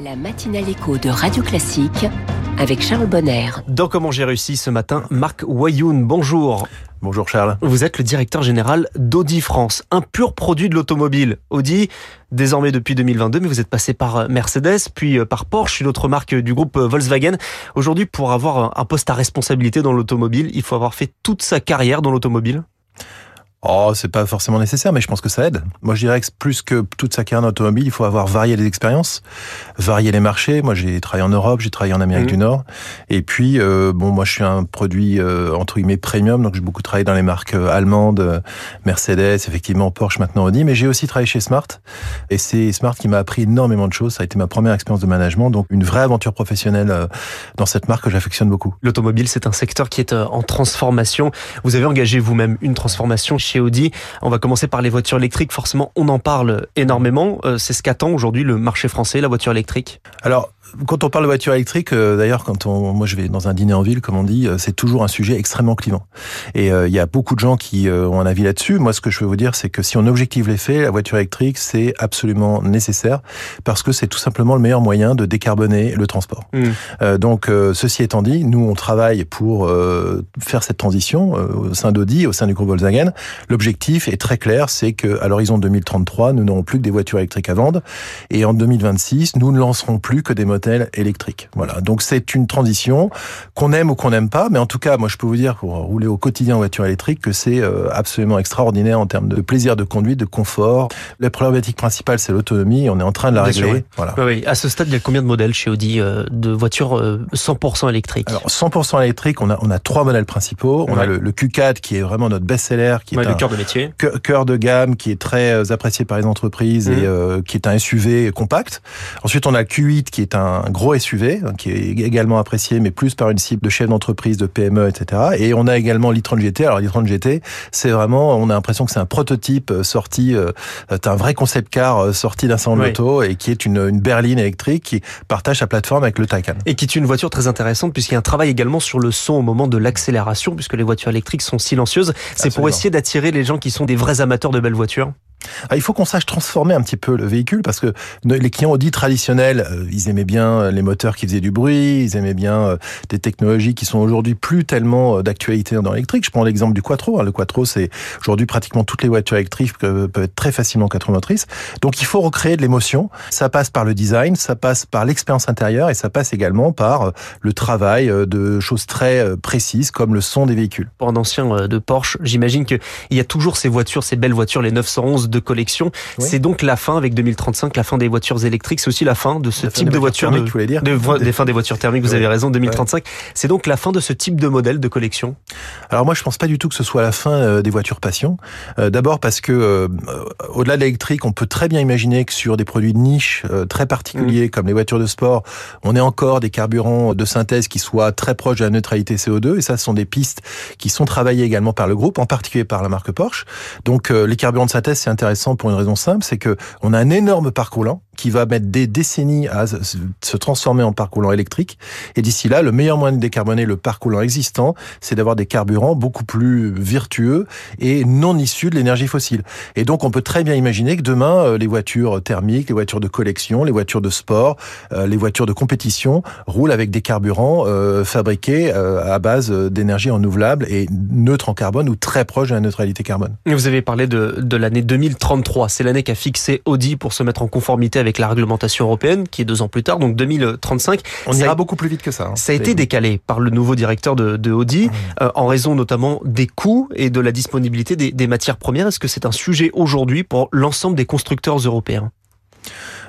La matinale écho de Radio Classique avec Charles Bonner. Dans Comment j'ai réussi ce matin, Marc Wayoun, bonjour. Bonjour Charles. Vous êtes le directeur général d'Audi France, un pur produit de l'automobile. Audi, désormais depuis 2022, mais vous êtes passé par Mercedes, puis par Porsche, une autre marque du groupe Volkswagen. Aujourd'hui, pour avoir un poste à responsabilité dans l'automobile, il faut avoir fait toute sa carrière dans l'automobile Oh, c'est pas forcément nécessaire, mais je pense que ça aide. Moi, je dirais que plus que toute sa carrière automobile, il faut avoir varié les expériences, varié les marchés. Moi, j'ai travaillé en Europe, j'ai travaillé en Amérique mmh. du Nord. Et puis, euh, bon, moi, je suis un produit, euh, entre guillemets, premium, donc j'ai beaucoup travaillé dans les marques euh, allemandes, euh, Mercedes, effectivement, Porsche, maintenant Audi, mais j'ai aussi travaillé chez Smart. Et c'est Smart qui m'a appris énormément de choses. Ça a été ma première expérience de management, donc une vraie aventure professionnelle dans cette marque que j'affectionne beaucoup. L'automobile, c'est un secteur qui est en transformation. Vous avez engagé vous-même une transformation chez Audi. On va commencer par les voitures électriques. Forcément, on en parle énormément. Euh, c'est ce qu'attend aujourd'hui le marché français, la voiture électrique? Alors, quand on parle de voiture électrique, euh, d'ailleurs, quand on, moi je vais dans un dîner en ville, comme on dit, euh, c'est toujours un sujet extrêmement clivant. Et il y a beaucoup de gens qui ont un avis là-dessus. Moi, ce que je veux vous dire, c'est que si on objective les faits, la voiture électrique, c'est absolument nécessaire parce que c'est tout simplement le meilleur moyen de décarboner le transport. Mmh. donc, ceci étant dit, nous, on travaille pour faire cette transition au sein d'Audi, au sein du groupe Volkswagen. L'objectif est très clair, c'est que à l'horizon 2033, nous n'aurons plus que des voitures électriques à vendre, et en 2026, nous ne lancerons plus que des modèles électriques. Voilà. Donc c'est une transition qu'on aime ou qu'on n'aime pas, mais en tout cas, moi je peux vous dire pour rouler au quotidien en voiture électrique que c'est euh, absolument extraordinaire en termes de plaisir de conduite, de confort. La problématique principale, c'est l'autonomie. On est en train de la régler. oui. Voilà. Oui, À ce stade, il y a combien de modèles chez Audi euh, de voitures 100% euh, électriques? Alors 100% électrique, on a on a trois modèles principaux. On a le, le, Q4 qui est vraiment notre best-seller, qui est un, cœur de métier. Cœur de gamme qui est très apprécié par les entreprises et euh, qui est un SUV compact. Ensuite, on a le Q8 qui est un gros SUV hein, qui est également apprécié, mais plus par une cible de chefs d'entreprise, de PME, etc. Et on a également l'e-tron GT. Alors l'e-tron GT, c'est vraiment, on a l'impression que c'est un prototype euh, sorti, euh, un vrai concept car sorti d'un salon de l'auto et qui est une, une, berline électrique qui partage sa plateforme avec le Taycan. Et qui est une voiture très intéressante puisqu'il y a un travail également sur le son au moment de l'accélération puisque les voitures électriques sont silencieuses. C'est pour essayer d'attirer les gens qui sont des vrais amateurs de belles voitures ah, il faut qu'on sache transformer un petit peu le véhicule parce que les clients Audi traditionnels, euh, ils aimaient bien euh, les moteurs qui faisaient du bruit, ils aimaient bien euh, des technologies qui sont aujourd'hui plus tellement d'actualité dans l'électrique. Je prends l'exemple du Quattro. Hein. Le Quattro, c'est aujourd'hui pratiquement toutes les voitures électriques peuvent être très facilement quatre motrices. Donc il faut recréer de l'émotion. Ça passe par le design, ça passe par l'expérience intérieure et ça passe également par le travail de choses très précises comme le son des véhicules. Pour un ancien de Porsche, j'imagine qu'il y a toujours ces voitures, ces belles voitures, les 911 de collection. C'est donc la fin avec 2035, la fin des voitures électriques. C'est aussi la fin de ce type de voiture. De. De, des fins des voitures thermiques, vous avez raison, 2035. C'est donc la fin de ce type de modèle de collection. Alors moi, je pense pas du tout que ce soit la fin euh, des voitures passion. Euh, d'abord parce que euh, au-delà de l'électrique, on peut très bien imaginer que sur des produits de niche très particuliers mmh. comme les voitures de sport, on ait encore des carburants de synthèse qui soient très proches de la neutralité CO2. Et ça, ce sont des pistes qui sont travaillées également par le groupe, en particulier par la marque Porsche. Donc les carburants de synthèse, c'est intéressant pour une raison simple, c'est que on a un énorme parcours lent qui va mettre des décennies à se transformer en parcours lent électrique. Et d'ici là, le meilleur moyen de décarboner le parcours lent existant, c'est d'avoir des carburants beaucoup plus vertueux et non issus de l'énergie fossile. Et donc, on peut très bien imaginer que demain, euh, les voitures thermiques, les voitures de collection, les voitures de sport, euh, les voitures de compétition roulent avec des carburants euh, fabriqués à base d'énergie renouvelable et neutre en carbone ou très proche de la neutralité carbone. Vous avez parlé de, de l'année 2033. C'est l'année qu'a fixé Audi pour se mettre en conformité avec la réglementation européenne, qui est deux ans plus tard, donc 2035. On ira beaucoup plus vite que ça. Hein. Ça a été décalé par le nouveau directeur de, de Audi, mmh. euh, en raison notamment des coûts et de la disponibilité des, des matières premières. Est-ce que c'est un sujet aujourd'hui pour l'ensemble des constructeurs européens?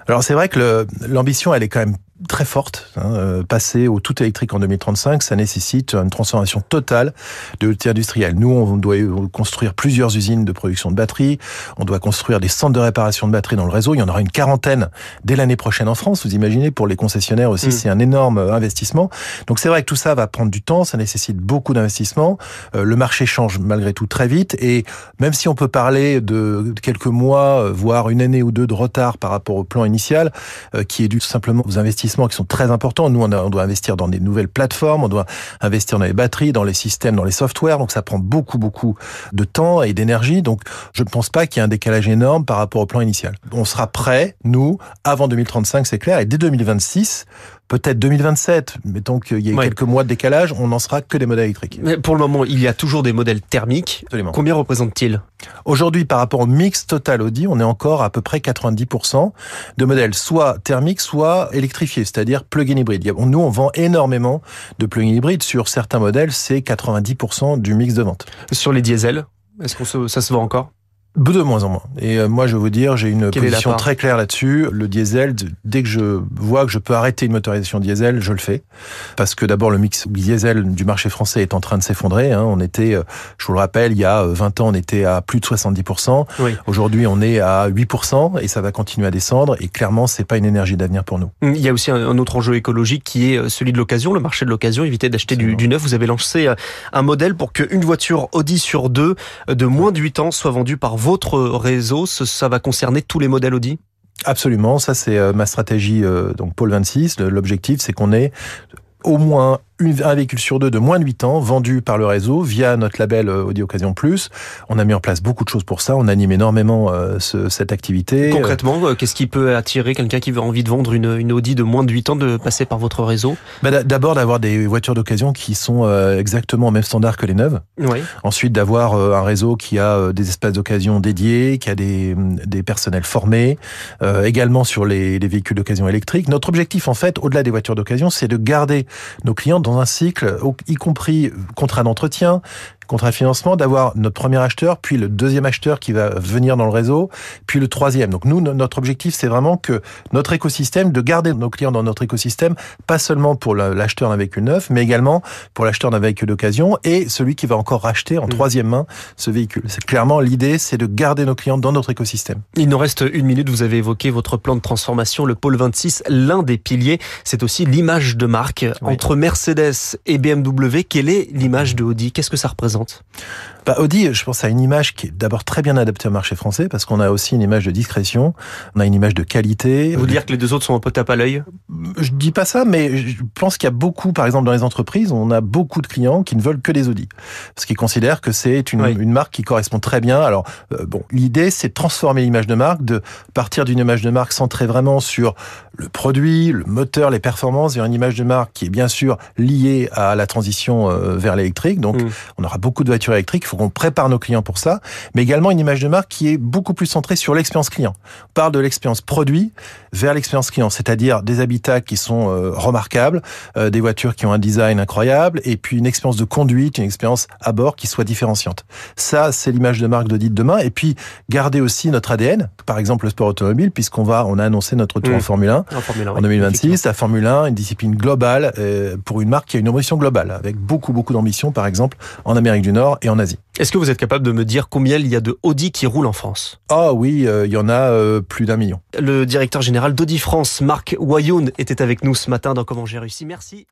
Alors c'est vrai que l'ambition, elle est quand même très forte. Hein, euh, passer au tout électrique en 2035, ça nécessite une transformation totale de l'outil industriel. Nous, on doit construire plusieurs usines de production de batteries, on doit construire des centres de réparation de batteries dans le réseau. Il y en aura une quarantaine dès l'année prochaine en France. Vous imaginez, pour les concessionnaires aussi, mm. c'est un énorme euh, investissement. Donc c'est vrai que tout ça va prendre du temps, ça nécessite beaucoup d'investissement. Euh, le marché change malgré tout très vite et même si on peut parler de quelques mois, voire une année ou deux de retard par rapport au plan initial, qui est dû simplement aux investissements qui sont très importants. Nous, on, on, doit investir dans des nouvelles plateformes, on doit investir dans les batteries, dans les systèmes, dans les softwares. Donc ça prend beaucoup, beaucoup de temps et d'énergie. Donc je ne pense pas qu'il y ait un décalage énorme par rapport au plan initial. On sera prêt, nous, avant 2035, c'est clair, et dès 2026, peut-être 2027, mettons qu'il y ait quelques mois de décalage, on n'en sera que des modèles électriques. Mais pour le moment, il y a toujours des modèles thermiques. Absolument. Combien représentent-ils? Aujourd'hui, par rapport au mix total Audi, on est encore à peu près 90% de modèles soit thermiques, soit électrifiés, c'est-à-dire plug-in hybride. Nous, on vend énormément de plug-in hybride. Sur certains modèles, c'est 90% du mix de vente. Sur les diesels, est-ce que ça se vend encore? De moins en moins. Et euh, moi, je vais vous dire, j'ai une Quelle position très claire là-dessus. Le diesel, dès que je vois que je peux arrêter une motorisation diesel, je le fais. Parce que d'abord, le mix diesel du marché français est en train de s'effondrer. Hein. On était, euh, je vous le rappelle, il y a 20 ans, on était à plus de 70%. Oui. Aujourd'hui, on est à 8% et ça va continuer à descendre. Et clairement, c'est pas une énergie d'avenir pour nous. Il y a aussi un autre enjeu écologique qui est euh, celui de l'occasion, le marché de l'occasion. Éviter d'acheter du, du, neuf. Vous avez lancé un modèle pour qu'une voiture Audi sur deux de moins de 8 ans soit vendue par votre réseau ça va concerner tous les modèles Audi? Absolument, ça c'est ma stratégie donc Pôle 26. L'objectif c'est qu'on ait au moins un véhicule sur deux de moins de 8 ans vendu par le réseau via notre label euh, Audi Occasion Plus. On a mis en place beaucoup de choses pour ça. On anime énormément euh, ce, cette activité. Concrètement, euh, qu'est-ce qui peut attirer quelqu'un qui veut envie de vendre une, une, Audi de moins de 8 ans de passer par votre réseau? Bah, D'abord d'avoir des voitures d'occasion qui sont exactement au même standard que les neuves. Oui. Ensuite d'avoir un réseau qui a des espaces d'occasion dédiés, qui a des, des personnels formés, euh, également sur les, les véhicules d'occasion électriques. Notre objectif en fait, au-delà des voitures d'occasion, c'est de garder nos clients dans un cycle, y compris contrat d'entretien, contrat de financement, d'avoir notre premier acheteur, puis le deuxième acheteur qui va venir dans le réseau, puis le troisième. Donc nous, notre objectif, c'est vraiment que notre écosystème, de garder nos clients dans notre écosystème, pas seulement pour l'acheteur d'un véhicule neuf, mais également pour l'acheteur d'un véhicule d'occasion et celui qui va encore racheter en mmh. troisième main ce véhicule. C'est clairement l'idée, c'est de garder nos clients dans notre écosystème. Il nous reste une minute. Vous avez évoqué votre plan de transformation, le pôle 26, l'un des piliers. C'est aussi l'image de marque oui. entre Mercedes et BMW. Quelle est l'image de Audi? Qu'est-ce que ça représente? présente bah, Audi, je pense à une image qui est d'abord très bien adaptée au marché français parce qu'on a aussi une image de discrétion, on a une image de qualité. Vous dire que les deux autres sont un peu tape à l'œil? Je dis pas ça, mais je pense qu'il y a beaucoup, par exemple dans les entreprises, on a beaucoup de clients qui ne veulent que des Audi parce qu'ils considèrent que c'est une, Oui. une marque qui correspond très bien. Alors euh, bon, l'idée c'est de transformer l'image de marque, de partir d'une image de marque centrée vraiment sur le produit, le moteur, les performances, vers une image de marque qui est bien sûr liée à la transition euh, vers l'électrique. Donc Mm. on aura beaucoup de voitures électriques, faut qu'on prépare nos clients pour ça, mais également une image de marque qui est beaucoup plus centrée sur l'expérience client. On parle de l'expérience produit vers l'expérience client, c'est-à-dire des habitats qui sont euh, remarquables, euh, des voitures qui ont un design incroyable, et puis une expérience de conduite, une expérience à bord qui soit différenciante. Ça, c'est l'image de marque d'Audi de demain, et puis garder aussi notre ADN, par exemple le sport automobile, puisqu'on va, on a annoncé notre retour Mm. en Formule 1 en Formule 1, en oui, 2026, la Formule 1, une discipline globale euh, pour une marque qui a une ambition globale, avec beaucoup beaucoup d'ambition, par exemple en Amérique du Nord et en Asie. Est-ce que vous êtes capable de me dire combien il y a de Audi qui roulent en France? Ah oui, euh, il y en a euh, plus d'un million. Le directeur général d'Audi France, Marc Wayoun, était avec nous ce matin dans Comment j'ai réussi. Merci.